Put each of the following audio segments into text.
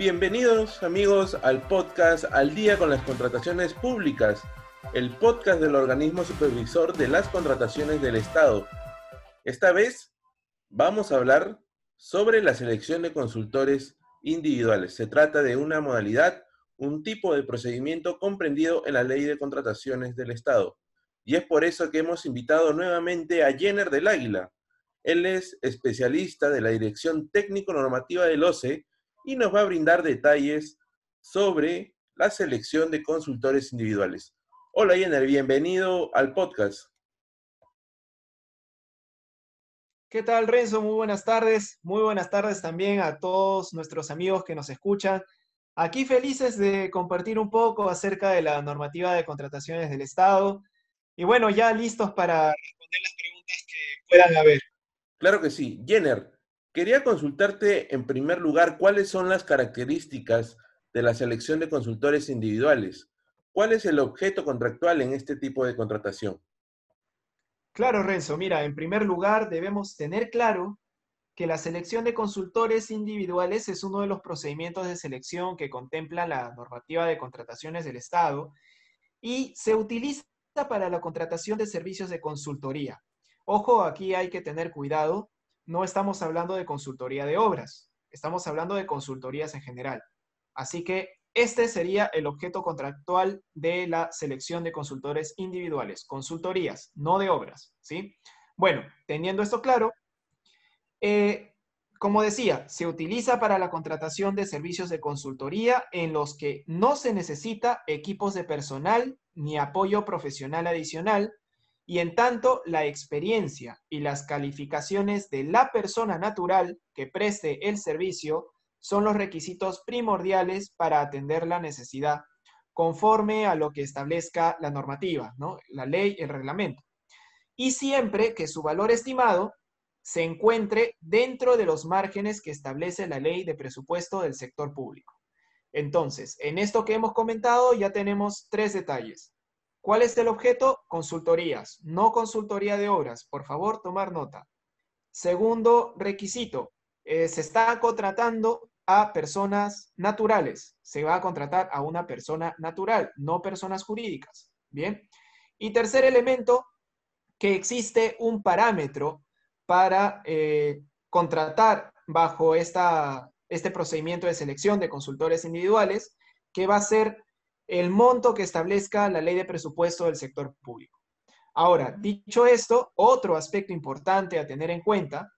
Bienvenidos amigos al podcast Al día con las contrataciones públicas, el podcast del organismo supervisor de las contrataciones del Estado. Esta vez vamos a hablar sobre la selección de consultores individuales. Se trata de una modalidad, un tipo de procedimiento comprendido en la ley de contrataciones del Estado. Y es por eso que hemos invitado nuevamente a Jenner del Águila. Él es especialista de la Dirección Técnico-Normativa del OCE y nos va a brindar detalles sobre la selección de consultores individuales. Hola Jenner, bienvenido al podcast. ¿Qué tal Renzo? Muy buenas tardes. Muy buenas tardes también a todos nuestros amigos que nos escuchan. Aquí felices de compartir un poco acerca de la normativa de contrataciones del Estado. Y bueno, ya listos para responder las preguntas que puedan haber. Claro que sí. Jenner, Quería consultarte en primer lugar cuáles son las características de la selección de consultores individuales. ¿Cuál es el objeto contractual en este tipo de contratación? Claro, Renzo. Mira, en primer lugar debemos tener claro que la selección de consultores individuales es uno de los procedimientos de selección que contempla la normativa de contrataciones del Estado y se utiliza para la contratación de servicios de consultoría. Ojo, aquí hay que tener cuidado no estamos hablando de consultoría de obras, estamos hablando de consultorías en general. Así que este sería el objeto contractual de la selección de consultores individuales, consultorías, no de obras, ¿sí? Bueno, teniendo esto claro, eh, como decía, se utiliza para la contratación de servicios de consultoría en los que no se necesita equipos de personal ni apoyo profesional adicional, y en tanto la experiencia y las calificaciones de la persona natural que preste el servicio son los requisitos primordiales para atender la necesidad, conforme a lo que establezca la normativa, ¿no? la ley, el reglamento. Y siempre que su valor estimado se encuentre dentro de los márgenes que establece la ley de presupuesto del sector público. Entonces, en esto que hemos comentado ya tenemos tres detalles. ¿Cuál es el objeto? Consultorías, no consultoría de obras. Por favor, tomar nota. Segundo requisito, eh, se está contratando a personas naturales. Se va a contratar a una persona natural, no personas jurídicas. Bien. Y tercer elemento, que existe un parámetro para eh, contratar bajo esta, este procedimiento de selección de consultores individuales, que va a ser el monto que establezca la ley de presupuesto del sector público. Ahora, dicho esto, otro aspecto importante a tener en cuenta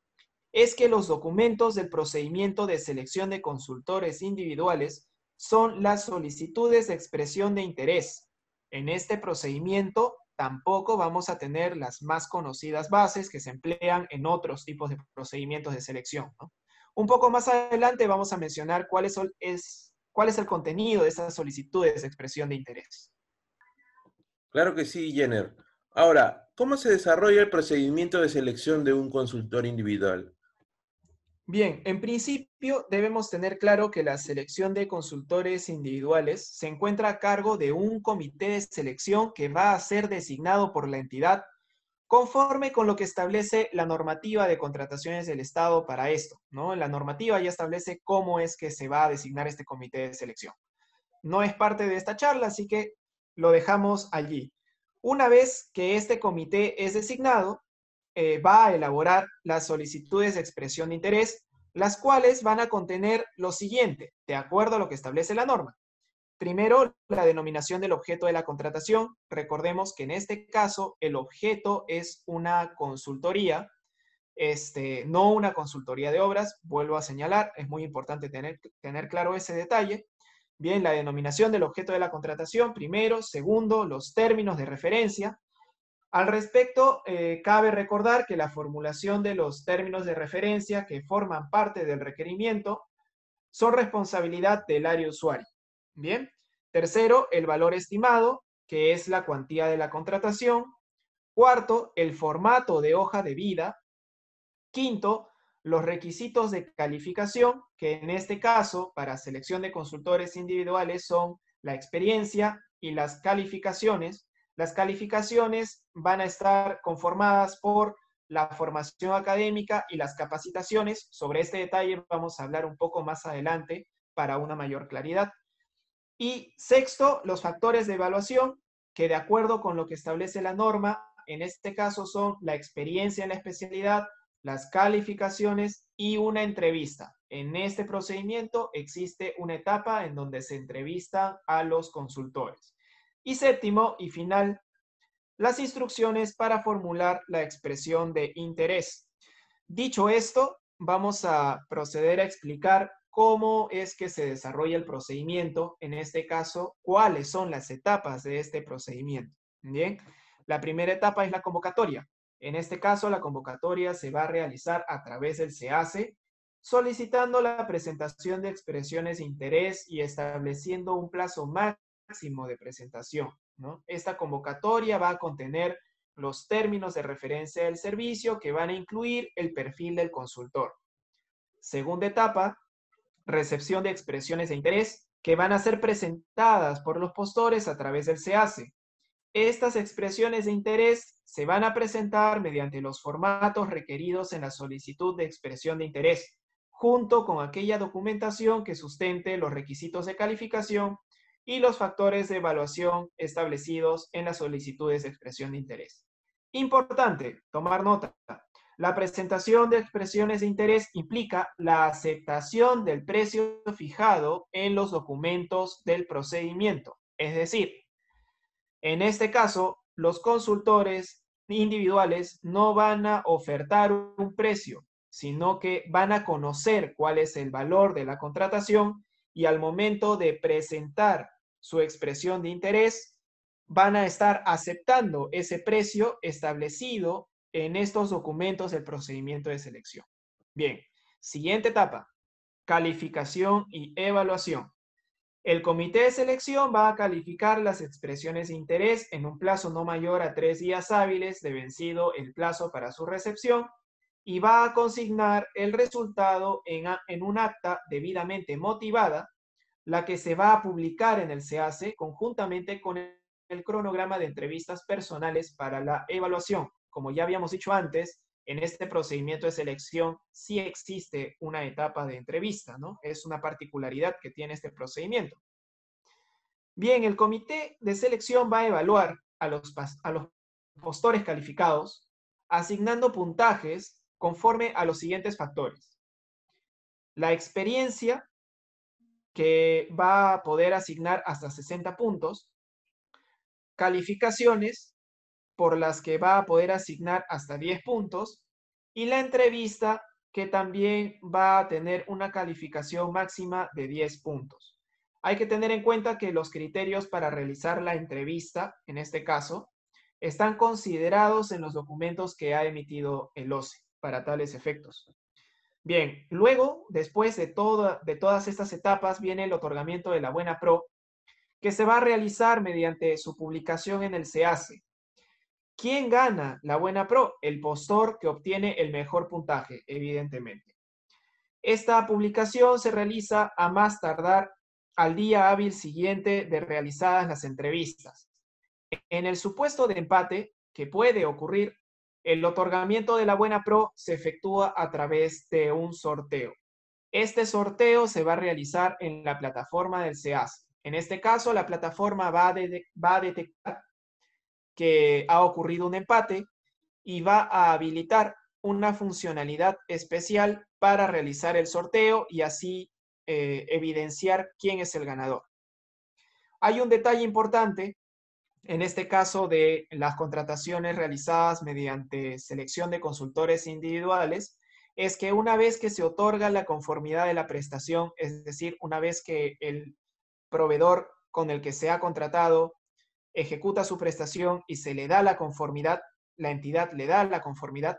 es que los documentos del procedimiento de selección de consultores individuales son las solicitudes de expresión de interés. En este procedimiento tampoco vamos a tener las más conocidas bases que se emplean en otros tipos de procedimientos de selección. Un poco más adelante vamos a mencionar cuáles son, es, cuál es el contenido de esas solicitudes de expresión de interés. Claro que sí, Jenner. Ahora, ¿cómo se desarrolla el procedimiento de selección de un consultor individual? Bien, en principio debemos tener claro que la selección de consultores individuales se encuentra a cargo de un comité de selección que va a ser designado por la entidad conforme con lo que establece la normativa de contrataciones del Estado para esto, ¿no? La normativa ya establece cómo es que se va a designar este comité de selección. No es parte de esta charla, así que lo dejamos allí. Una vez que este comité es designado, eh, va a elaborar las solicitudes de expresión de interés, las cuales van a contener lo siguiente, de acuerdo a lo que establece la norma. Primero, la denominación del objeto de la contratación. Recordemos que en este caso el objeto es una consultoría, este, no una consultoría de obras. Vuelvo a señalar, es muy importante tener, tener claro ese detalle. Bien, la denominación del objeto de la contratación, primero. Segundo, los términos de referencia. Al respecto, eh, cabe recordar que la formulación de los términos de referencia que forman parte del requerimiento son responsabilidad del área usuario. Bien. Tercero, el valor estimado, que es la cuantía de la contratación. Cuarto, el formato de hoja de vida. Quinto, los requisitos de calificación, que en este caso, para selección de consultores individuales, son la experiencia y las calificaciones. Las calificaciones van a estar conformadas por la formación académica y las capacitaciones. Sobre este detalle vamos a hablar un poco más adelante para una mayor claridad. Y sexto, los factores de evaluación que de acuerdo con lo que establece la norma, en este caso son la experiencia en la especialidad, las calificaciones y una entrevista. En este procedimiento existe una etapa en donde se entrevistan a los consultores. Y séptimo y final, las instrucciones para formular la expresión de interés. Dicho esto, vamos a proceder a explicar cómo es que se desarrolla el procedimiento, en este caso, cuáles son las etapas de este procedimiento. Bien, la primera etapa es la convocatoria. En este caso, la convocatoria se va a realizar a través del SEACE, solicitando la presentación de expresiones de interés y estableciendo un plazo máximo de presentación. Esta convocatoria va a contener los términos de referencia del servicio que van a incluir el perfil del consultor. Segunda etapa, recepción de expresiones de interés que van a ser presentadas por los postores a través del SEACE. Estas expresiones de interés se van a presentar mediante los formatos requeridos en la solicitud de expresión de interés, junto con aquella documentación que sustente los requisitos de calificación y los factores de evaluación establecidos en las solicitudes de expresión de interés. Importante, tomar nota. La presentación de expresiones de interés implica la aceptación del precio fijado en los documentos del procedimiento. Es decir, en este caso, los consultores individuales no van a ofertar un precio, sino que van a conocer cuál es el valor de la contratación y al momento de presentar su expresión de interés, van a estar aceptando ese precio establecido en estos documentos del procedimiento de selección. Bien, siguiente etapa, calificación y evaluación. El comité de selección va a calificar las expresiones de interés en un plazo no mayor a tres días hábiles de vencido el plazo para su recepción y va a consignar el resultado en, en un acta debidamente motivada la que se va a publicar en el SEACE conjuntamente con el cronograma de entrevistas personales para la evaluación. Como ya habíamos dicho antes, en este procedimiento de selección sí existe una etapa de entrevista, ¿no? Es una particularidad que tiene este procedimiento. Bien, el comité de selección va a evaluar a los, a los postores calificados asignando puntajes conforme a los siguientes factores. La experiencia que va a poder asignar hasta 60 puntos, calificaciones por las que va a poder asignar hasta 10 puntos y la entrevista que también va a tener una calificación máxima de 10 puntos. Hay que tener en cuenta que los criterios para realizar la entrevista, en este caso, están considerados en los documentos que ha emitido el OCE para tales efectos. Bien, luego, después de, de todas estas etapas, viene el otorgamiento de la Buena Pro, que se va a realizar mediante su publicación en el SEACE. ¿Quién gana la Buena Pro? El postor que obtiene el mejor puntaje, evidentemente. Esta publicación se realiza a más tardar al día hábil siguiente de realizadas las entrevistas. En el supuesto de empate, que puede ocurrir, el otorgamiento de la Buena Pro se efectúa a través de un sorteo. Este sorteo se va a realizar en la plataforma del SEAS. En este caso, la plataforma va a, va a detectar que ha ocurrido un empate y va a habilitar una funcionalidad especial para realizar el sorteo y así eh, evidenciar quién es el ganador. Hay un detalle importante en este caso de las contrataciones realizadas mediante selección de consultores individuales, es que una vez que se otorga la conformidad de la prestación, es decir, una vez que el proveedor con el que se ha contratado ejecuta su prestación y se le da la conformidad, la entidad le da la conformidad,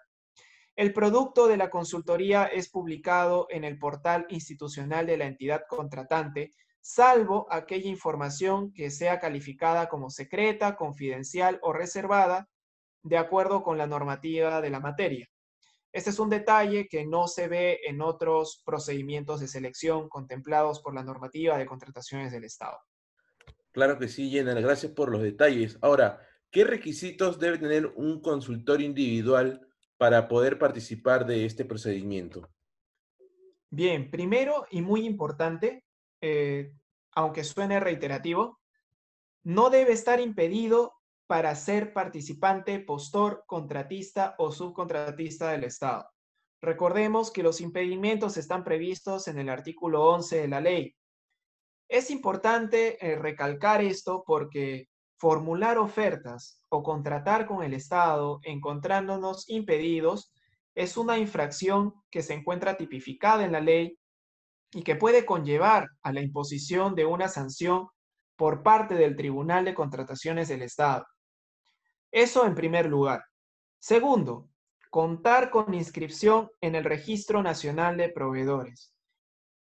el producto de la consultoría es publicado en el portal institucional de la entidad contratante salvo aquella información que sea calificada como secreta, confidencial o reservada, de acuerdo con la normativa de la materia. Este es un detalle que no se ve en otros procedimientos de selección contemplados por la normativa de contrataciones del Estado. Claro que sí, Jenner. Gracias por los detalles. Ahora, ¿qué requisitos debe tener un consultor individual para poder participar de este procedimiento? Bien, primero y muy importante, eh, aunque suene reiterativo, no debe estar impedido para ser participante, postor, contratista o subcontratista del Estado. Recordemos que los impedimentos están previstos en el artículo 11 de la ley. Es importante eh, recalcar esto porque formular ofertas o contratar con el Estado encontrándonos impedidos es una infracción que se encuentra tipificada en la ley y que puede conllevar a la imposición de una sanción por parte del Tribunal de Contrataciones del Estado. Eso en primer lugar. Segundo, contar con inscripción en el Registro Nacional de Proveedores.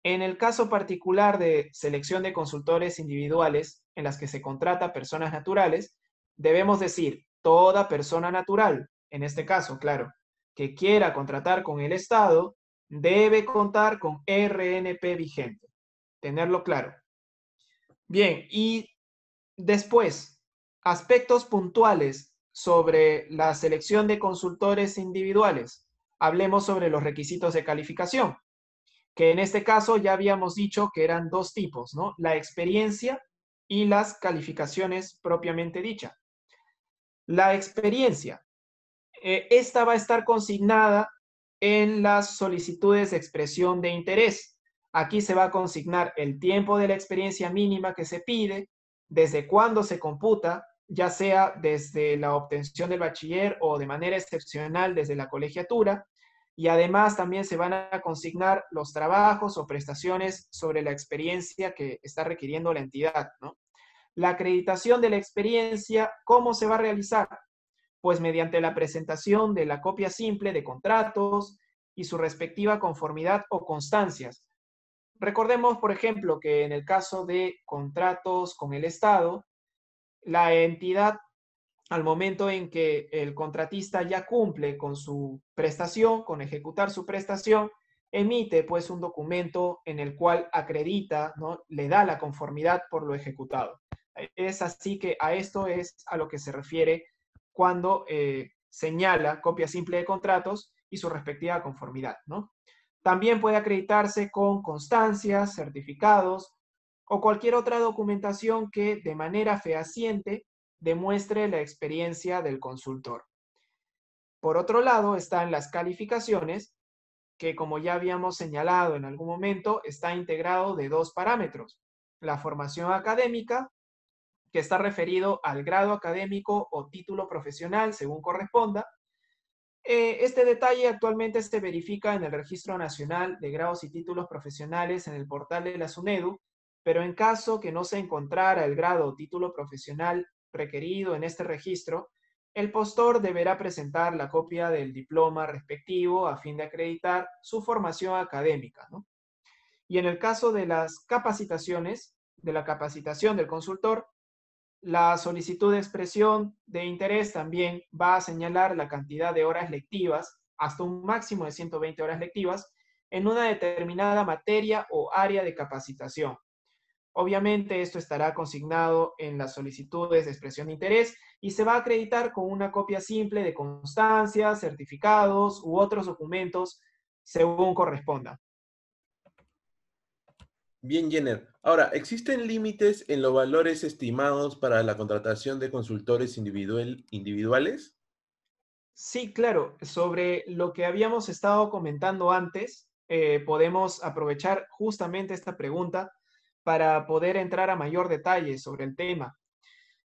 En el caso particular de selección de consultores individuales en las que se contrata personas naturales, debemos decir toda persona natural, en este caso, claro, que quiera contratar con el Estado, debe contar con RNP vigente. Tenerlo claro. Bien, y después, aspectos puntuales sobre la selección de consultores individuales. Hablemos sobre los requisitos de calificación, que en este caso ya habíamos dicho que eran dos tipos, ¿no? La experiencia y las calificaciones propiamente dicha. La experiencia, eh, esta va a estar consignada en las solicitudes de expresión de interés. Aquí se va a consignar el tiempo de la experiencia mínima que se pide, desde cuándo se computa ya sea desde la obtención del bachiller o de manera excepcional desde la colegiatura. Y además también se van a consignar los trabajos o prestaciones sobre la experiencia que está requiriendo la entidad. La acreditación de la experiencia, ¿cómo se va a realizar? Pues mediante la presentación de la copia simple de contratos y su respectiva conformidad o constancias. Recordemos, por ejemplo, que en el caso de contratos con el Estado, la entidad al momento en que el contratista ya cumple con su prestación, con ejecutar su prestación, emite pues un documento en el cual acredita, ¿no? le da la conformidad por lo ejecutado. Es así que a esto es a lo que se refiere cuando eh, señala copia simple de contratos y su respectiva conformidad. ¿no? También puede acreditarse con constancias, certificados, o cualquier otra documentación que de manera fehaciente demuestre la experiencia del consultor. Por otro lado, están las calificaciones, que como ya habíamos señalado en algún momento, está integrado de dos parámetros. La formación académica, que está referido al grado académico o título profesional, según corresponda. Eh, este detalle actualmente se verifica en el Registro Nacional de Grados y Títulos Profesionales en el portal de la SUNEDU, pero en caso que no se encontrara el grado o título profesional requerido en este registro, el postor deberá presentar la copia del diploma respectivo a fin de acreditar su formación académica. Y en el caso de las capacitaciones, de la capacitación del consultor, la solicitud de expresión de interés también va a señalar la cantidad de horas lectivas, hasta un máximo de 120 horas lectivas, en una determinada materia o área de capacitación. Obviamente esto estará consignado en las solicitudes de expresión de interés y se va a acreditar con una copia simple de constancias, certificados u otros documentos según corresponda. Bien, Jenner. Ahora, ¿existen límites en los valores estimados para la contratación de consultores individual, individuales? Sí, claro. Sobre lo que habíamos estado comentando antes, eh, podemos aprovechar justamente esta pregunta para poder entrar a mayor detalle sobre el tema.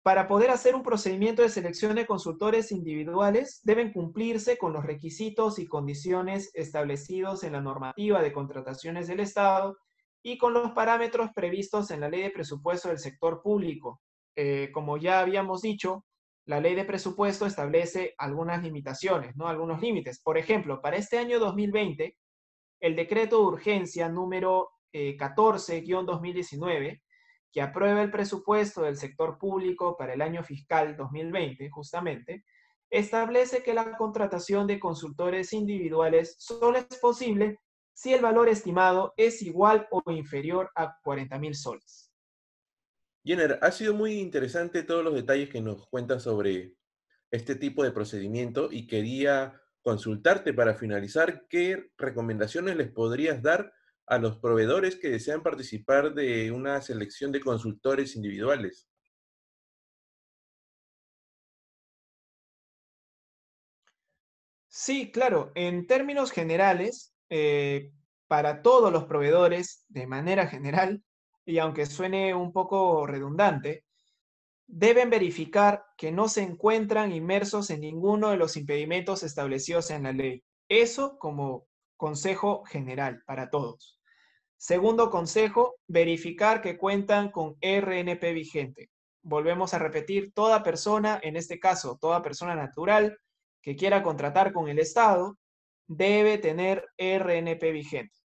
Para poder hacer un procedimiento de selección de consultores individuales, deben cumplirse con los requisitos y condiciones establecidos en la normativa de contrataciones del Estado y con los parámetros previstos en la ley de presupuesto del sector público. Eh, como ya habíamos dicho, la ley de presupuesto establece algunas limitaciones, ¿no? Algunos límites. Por ejemplo, para este año 2020, el decreto de urgencia número 14-2019, eh, que aprueba el presupuesto del sector público para el año fiscal 2020, justamente, establece que la contratación de consultores individuales solo es posible si el valor estimado es igual o inferior a 40 mil soles. Jenner, ha sido muy interesante todos los detalles que nos cuentas sobre este tipo de procedimiento y quería consultarte para finalizar qué recomendaciones les podrías dar a los proveedores que desean participar de una selección de consultores individuales? Sí, claro. En términos generales, eh, para todos los proveedores, de manera general, y aunque suene un poco redundante, deben verificar que no se encuentran inmersos en ninguno de los impedimentos establecidos en la ley. Eso como consejo general para todos. Segundo consejo, verificar que cuentan con RNP vigente. Volvemos a repetir, toda persona, en este caso, toda persona natural que quiera contratar con el Estado, debe tener RNP vigente.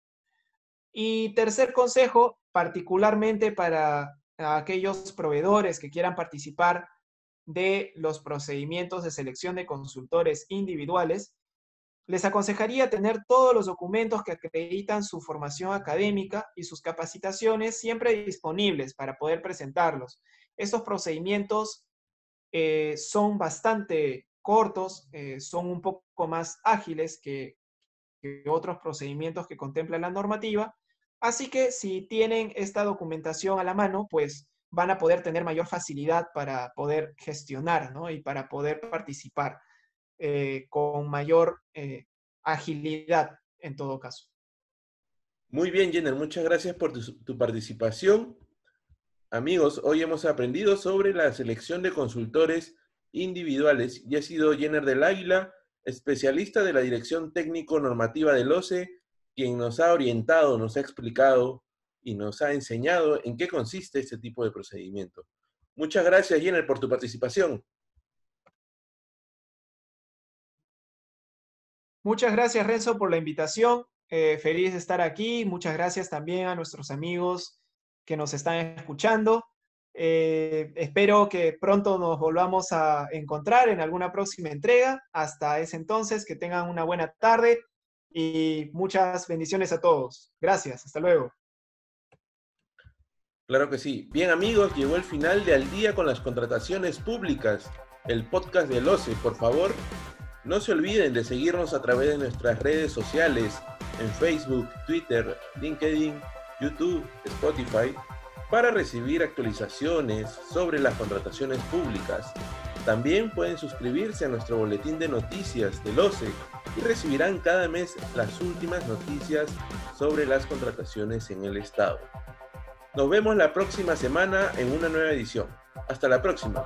Y tercer consejo, particularmente para aquellos proveedores que quieran participar de los procedimientos de selección de consultores individuales, les aconsejaría tener todos los documentos que acreditan su formación académica y sus capacitaciones siempre disponibles para poder presentarlos. Estos procedimientos eh, son bastante cortos, eh, son un poco más ágiles que, que otros procedimientos que contempla la normativa. Así que si tienen esta documentación a la mano, pues van a poder tener mayor facilidad para poder gestionar ¿no? y para poder participar. Eh, con mayor eh, agilidad en todo caso. Muy bien, Jenner, muchas gracias por tu, participación. Amigos, hoy hemos aprendido sobre la selección de consultores individuales y ha sido Jenner del Águila, especialista de la Dirección Técnico Normativa del OCE, quien nos ha orientado, nos ha explicado y nos ha enseñado en qué consiste este tipo de procedimiento. Muchas gracias, Jenner, por tu participación. Muchas gracias, Renzo, por la invitación. Eh, feliz de estar aquí. Muchas gracias también a nuestros amigos que nos están escuchando. Eh, espero que pronto nos volvamos a encontrar en alguna próxima entrega. Hasta ese entonces, que tengan una buena tarde y muchas bendiciones a todos. Gracias, hasta luego. Claro que sí. Bien amigos, llegó el final de Al día con las contrataciones públicas, el podcast del OCE. Por favor, no se olviden de seguirnos a través de nuestras redes sociales en Facebook, Twitter, LinkedIn, YouTube, Spotify para recibir actualizaciones sobre las contrataciones públicas. También pueden suscribirse a nuestro boletín de noticias del OCE y recibirán cada mes las últimas noticias sobre las contrataciones en el Estado. Nos vemos la próxima semana en una nueva edición. Hasta la próxima.